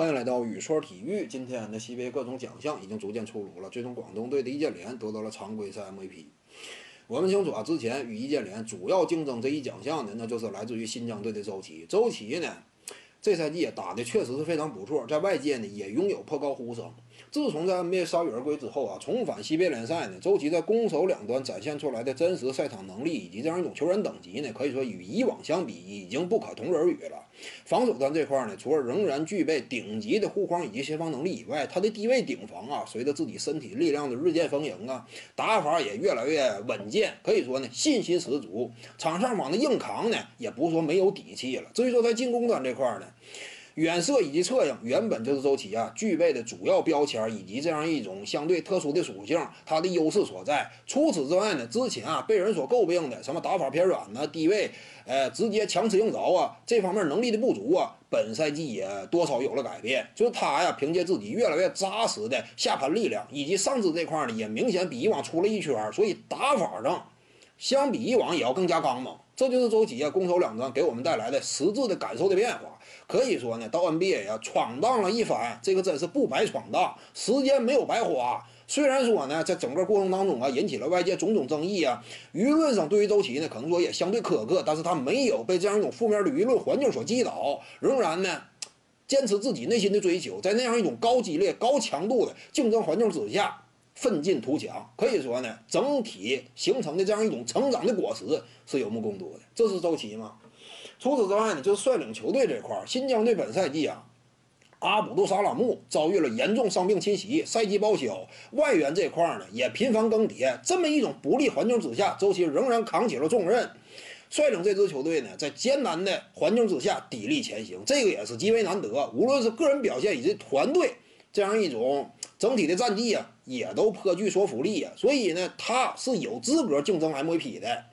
欢迎来到宇说体育。今天的 CBA 各种奖项已经逐渐出炉了，最终广东队的易建联得到了常规赛 MVP。我们清楚啊，之前与易建联主要竞争这一奖项的，那就是来自于新疆队的周琦。周琦呢，这赛季打的确实是非常不错，在外界呢也拥有颇高呼声。自从在 NBA 铩羽而归之后啊，重返 CBA 联赛呢，周琦在攻守两端展现出来的真实赛场能力以及这样一种球员等级呢，可以说与以往相比已经不可同日而语了。防守端这块呢，除了仍然具备顶级的护框以及协防能力以外，他的低位顶防啊，随着自己身体力量的日渐丰盈啊，打法也越来越稳健，可以说呢，信心十足。场上往的硬扛呢，也不是说没有底气了。至于说在进攻端这块呢，远射以及策应原本就是周琦啊具备的主要标签，以及这样一种相对特殊的属性，他的优势所在。除此之外呢，之前啊被人所诟病的什么打法偏软呢，低位呃直接强吃硬着啊，这方面能力的不足啊，本赛季也多少有了改变。就是他呀，凭借自己越来越扎实的下盘力量，以及上肢这块呢，也明显比以往出了一圈，所以打法上相比以往也要更加刚猛。这就是周琦啊攻守两端给我们带来的实质的感受的变化。可以说呢，到 NBA 啊闯荡了一番，这个真是不白闯荡，时间没有白花。虽然说呢，在整个过程当中啊，引起了外界种种争议啊，舆论上对于周琦呢，可能说也相对苛刻，但是他没有被这样一种负面的舆论环境所击倒，仍然呢，坚持自己内心的追求，在那样一种高激烈、高强度的竞争环境之下，奋进图强。可以说呢，整体形成的这样一种成长的果实是有目共睹的。这是周琦嘛？除此之外呢，就是率领球队这块，新疆队本赛季啊，阿卜杜沙拉木遭遇了严重伤病侵袭，赛季报销。外援这块呢，也频繁更迭。这么一种不利环境之下，周琦仍然扛起了重任，率领这支球队呢，在艰难的环境之下砥砺前行，这个也是极为难得。无论是个人表现以及团队这样一种整体的战绩啊，也都颇具说服力啊。所以呢，他是有资格竞争 MVP 的。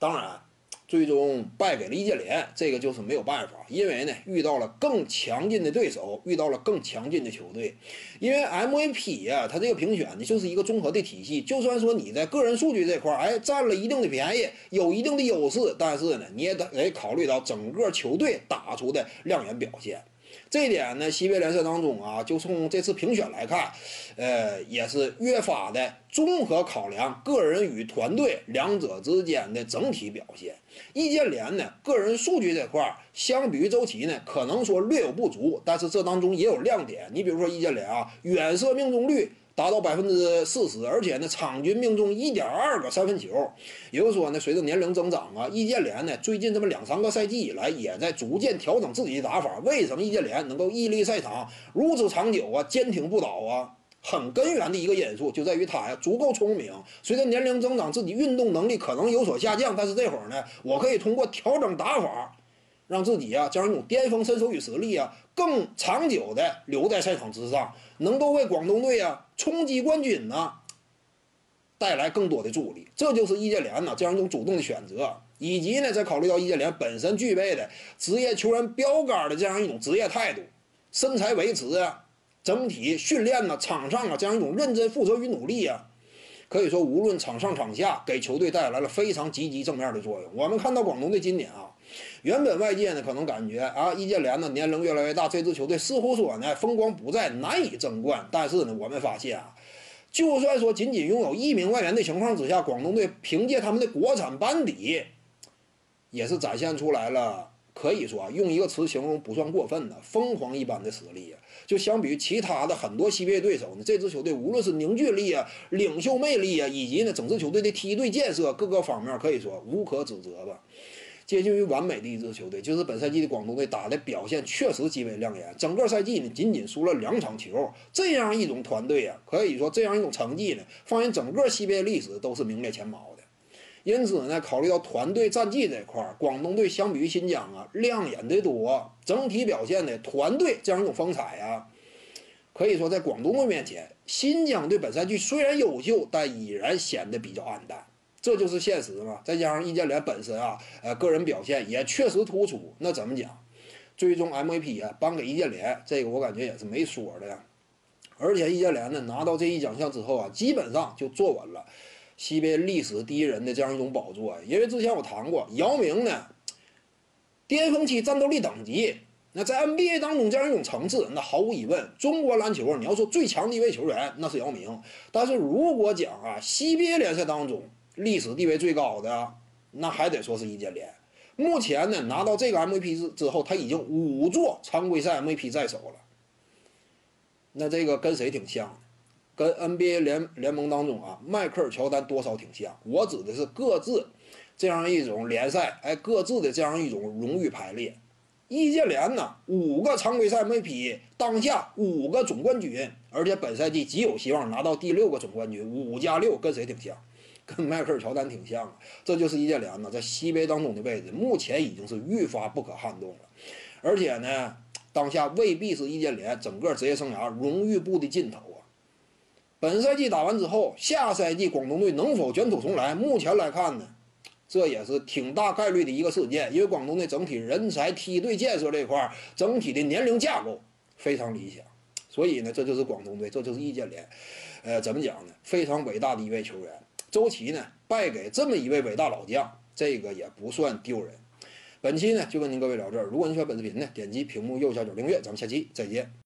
当然。最终败给了易建联，这个就是没有办法，因为呢遇到了更强劲的对手，遇到了更强劲的球队。因为 MVP 呀，它这个评选呢就是一个综合的体系，就算说你在个人数据这块儿，哎占了一定的便宜，有一定的优势，但是呢你也得得考虑到整个球队打出的亮眼表现。这一点呢，西北联赛当中啊，就从这次评选来看，呃，也是越发的综合考量个人与团队两者之间的整体表现。易建联呢，个人数据这块儿，相比于周琦呢，可能说略有不足，但是这当中也有亮点。你比如说易建联啊，远射命中率。达到百分之四十，而且呢，场均命中一点二个三分球。也就是说呢，随着年龄增长啊，易建联呢，最近这么两三个赛季以来，也在逐渐调整自己的打法。为什么易建联能够屹立赛场如此长久啊，坚挺不倒啊？很根源的一个因素就在于他呀，足够聪明。随着年龄增长，自己运动能力可能有所下降，但是这会儿呢，我可以通过调整打法。让自己啊，这样一种巅峰身手与实力啊，更长久的留在赛场之上，能够为广东队啊冲击冠军呢带来更多的助力。这就是易建联呢这样一种主动的选择，以及呢，在考虑到易建联本身具备的职业球员标杆的这样一种职业态度、身材维持啊、整体训练呢、场上啊这样一种认真负责与努力啊，可以说无论场上场下，给球队带来了非常积极正面的作用。我们看到广东队今年啊。原本外界呢可能感觉啊，易建联呢年龄越来越大，这支球队似乎说呢风光不再，难以争冠。但是呢，我们发现啊，就算说仅仅拥有一名外援的情况之下，广东队凭借他们的国产班底，也是展现出来了，可以说啊用一个词形容不算过分的疯狂一般的实力啊。就相比于其他的很多西北对手呢，这支球队无论是凝聚力啊、领袖魅力啊，以及呢整支球队的梯队建设各个方面，可以说无可指责吧。接近于完美的一支球队，就是本赛季的广东队打的表现确实极为亮眼。整个赛季呢，仅仅输了两场球，这样一种团队啊，可以说这样一种成绩呢，放眼整个西边历史都是名列前茅的。因此呢，考虑到团队战绩这块，广东队相比于新疆啊，亮眼的多，整体表现的团队这样一种风采啊，可以说在广东队面前，新疆队本赛季虽然优秀，但依然显得比较暗淡。这就是现实嘛，再加上易建联本身啊，呃，个人表现也确实突出。那怎么讲？最终 MVP 啊，颁给易建联，这个我感觉也是没说的呀。而且易建联呢，拿到这一奖项之后啊，基本上就坐稳了西边历史第一人的这样一种宝座。因为之前我谈过，姚明呢，巅峰期战斗力等级那在 NBA 当中这样一种层次，那毫无疑问，中国篮球你要说最强的一位球员，那是姚明。但是如果讲啊，CBA 联赛当中历史地位最高的，那还得说是易建联。目前呢，拿到这个 MVP 之之后，他已经五座常规赛 MVP 在手了。那这个跟谁挺像？跟 NBA 联联盟当中啊，迈克尔乔丹多少挺像。我指的是各自这样一种联赛，哎，各自的这样一种荣誉排列。易建联呢，五个常规赛 MVP，当下五个总冠军，而且本赛季极有希望拿到第六个总冠军。五加六跟谁挺像？跟迈克尔乔丹挺像啊。这就是易建联呢，在西杯当中的位置，目前已经是愈发不可撼动了。而且呢，当下未必是易建联整个职业生涯荣誉部的尽头。本赛季打完之后，下赛季广东队能否卷土重来？目前来看呢，这也是挺大概率的一个事件，因为广东队整体人才、梯队建设这块，整体的年龄架构非常理想，所以呢，这就是广东队，这就是易建联。呃，怎么讲呢？非常伟大的一位球员。周琦呢，败给这么一位伟大老将，这个也不算丢人。本期呢，就跟您各位聊这儿。如果您喜欢本视频呢，点击屏幕右下角订阅，咱们下期再见。